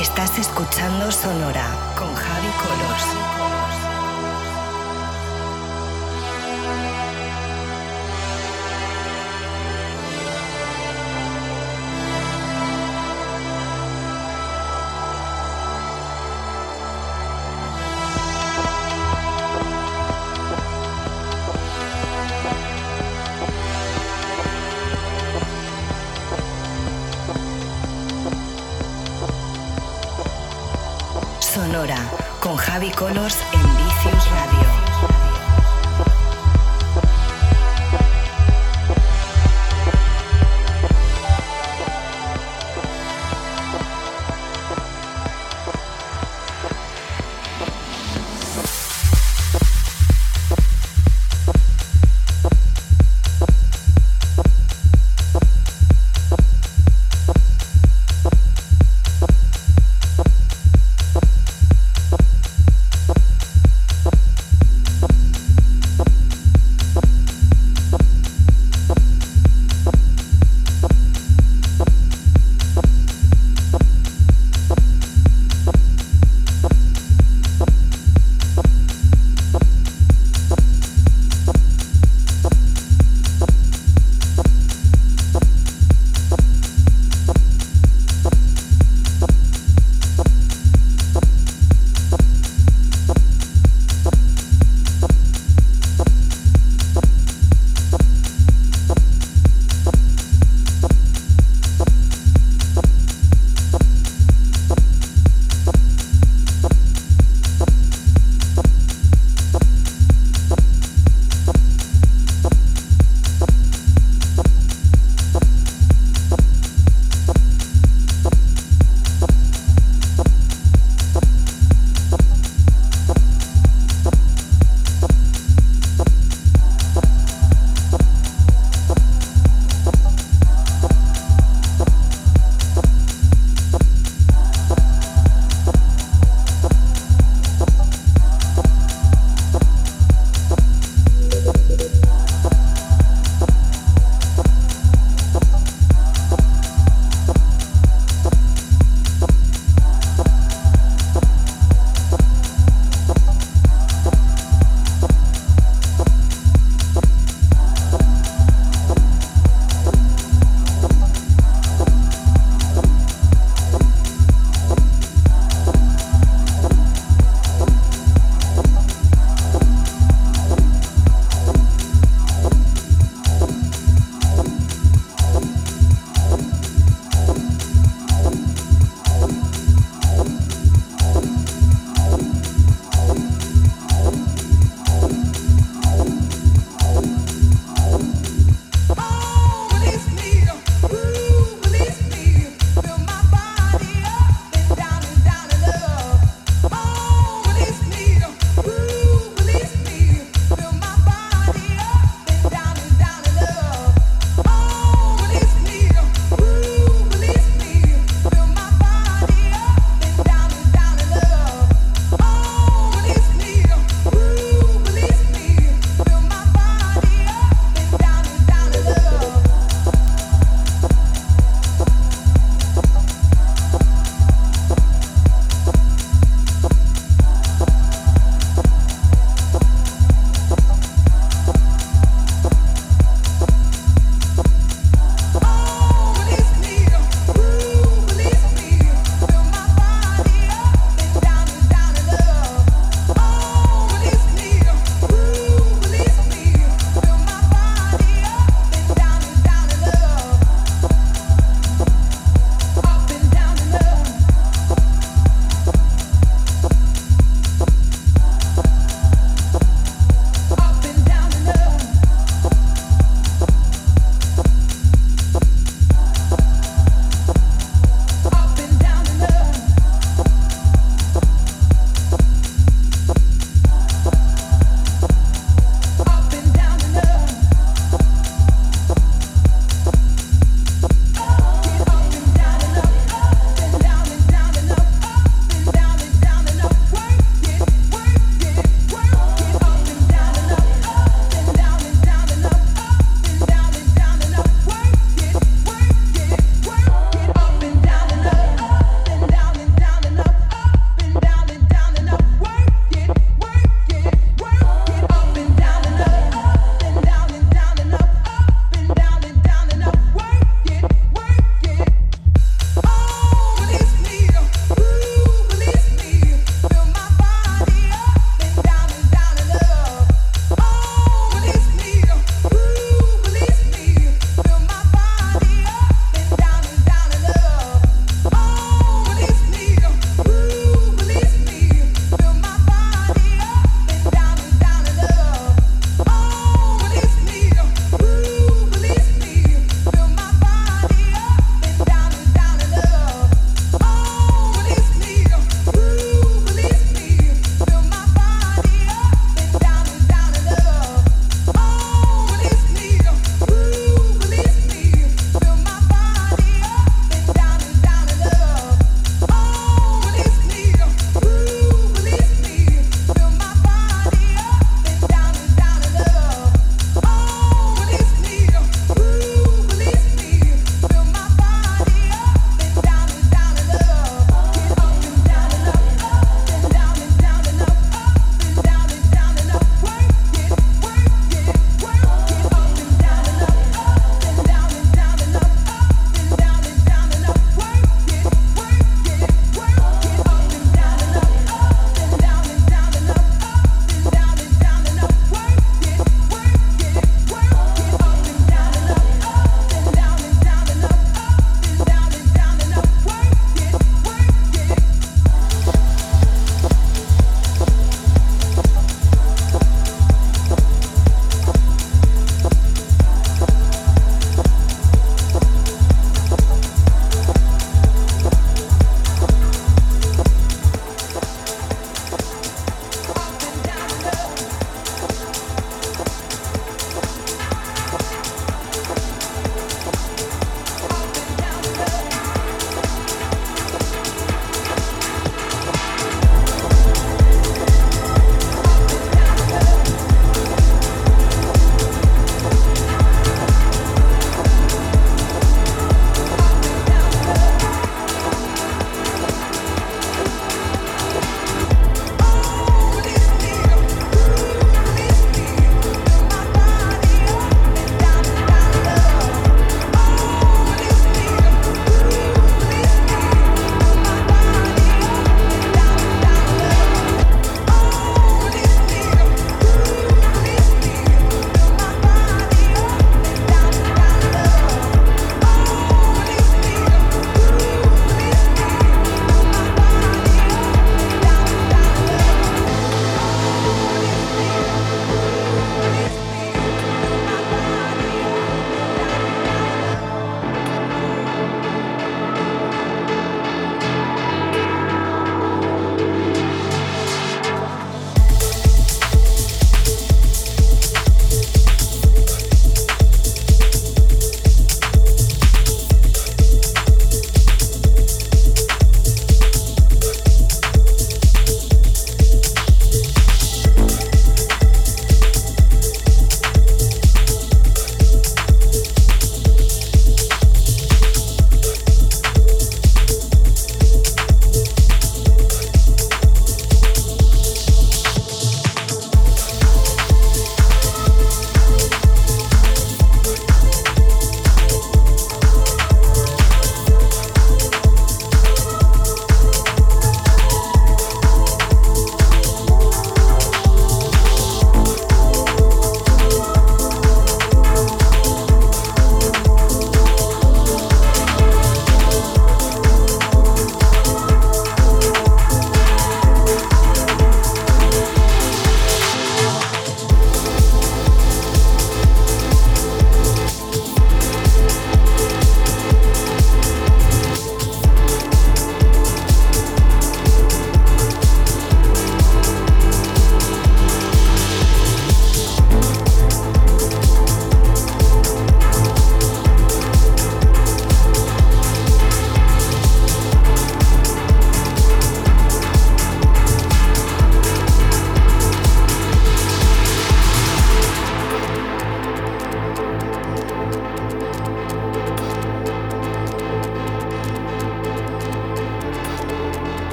Estás escuchando Sonora con Javi Colors. Colors en Vicious Radio.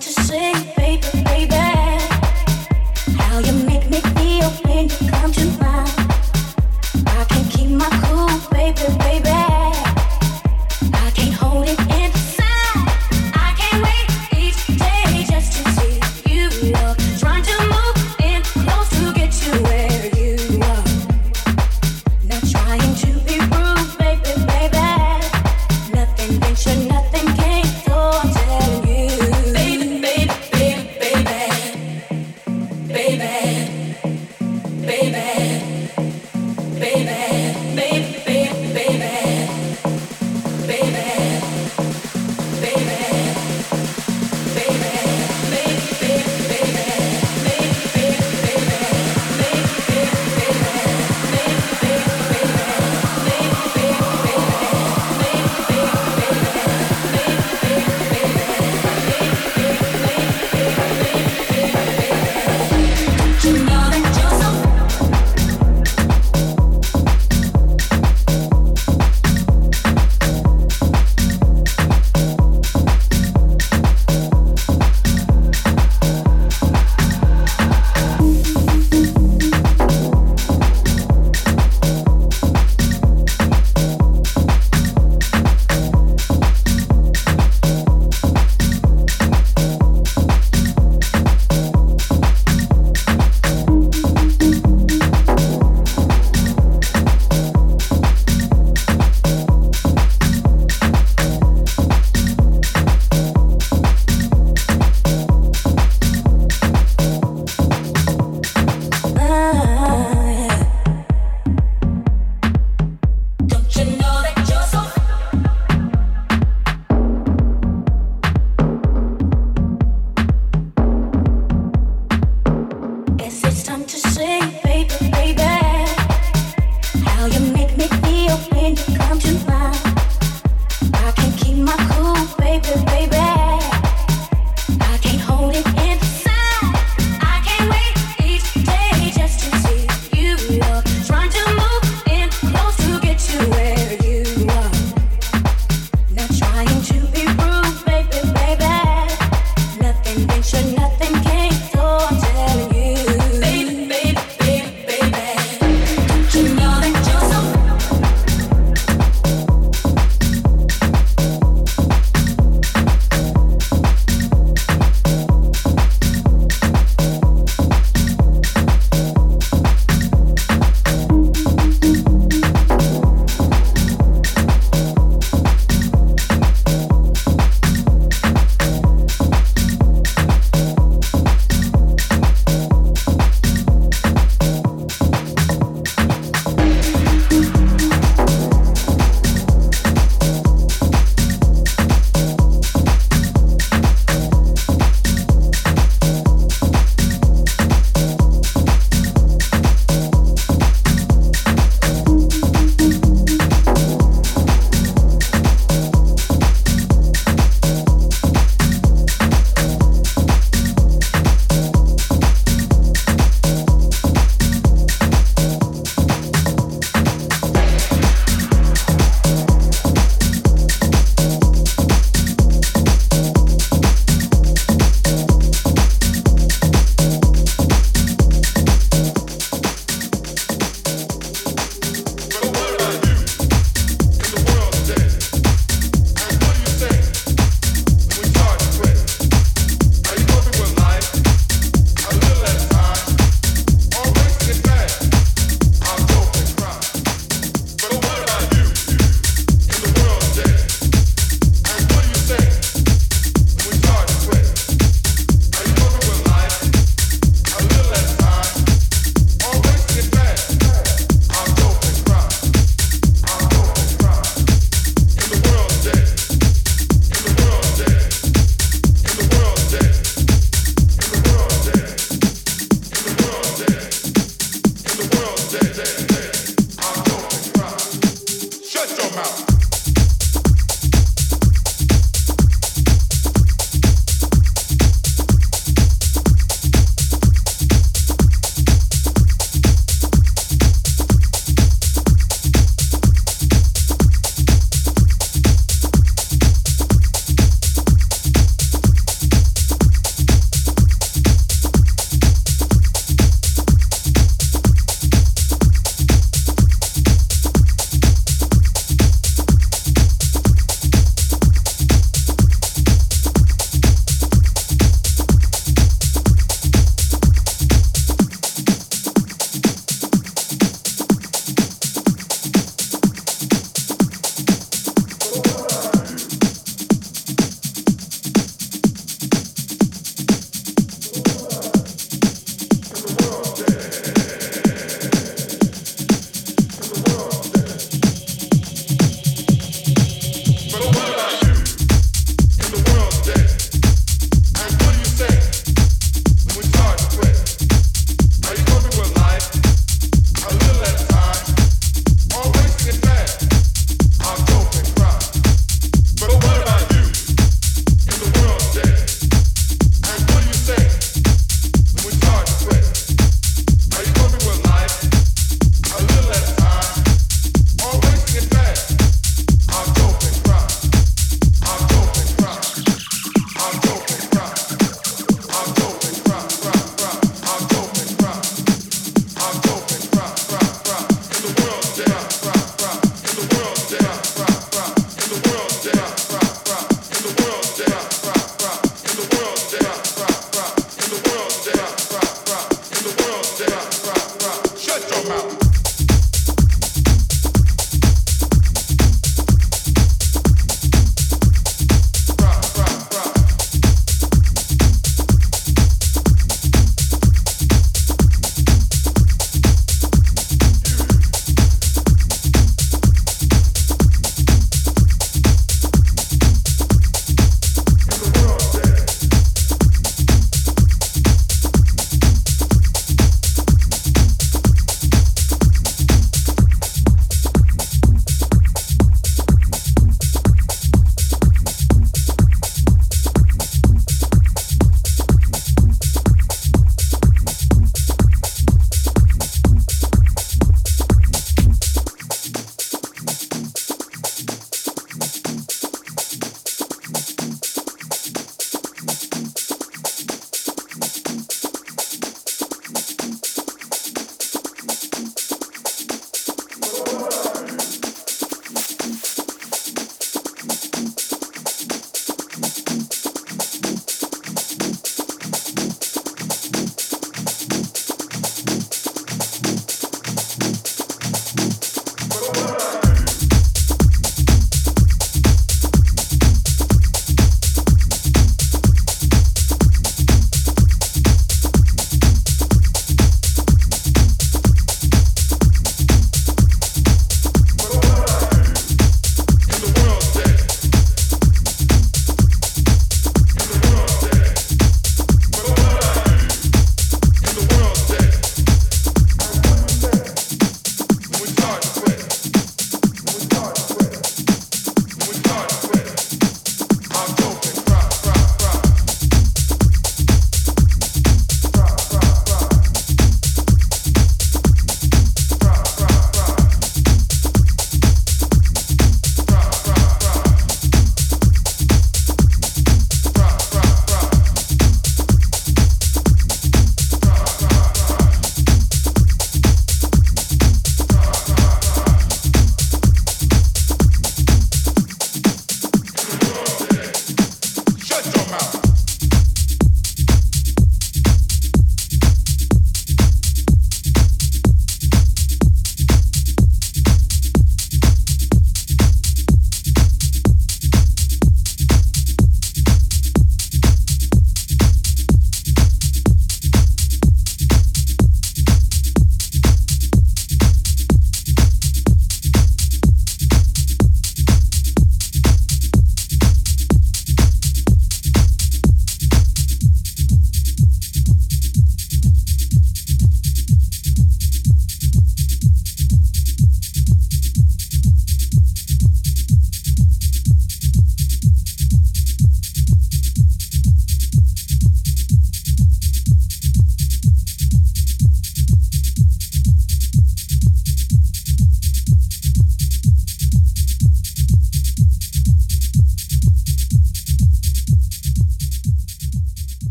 to sing, baby, baby.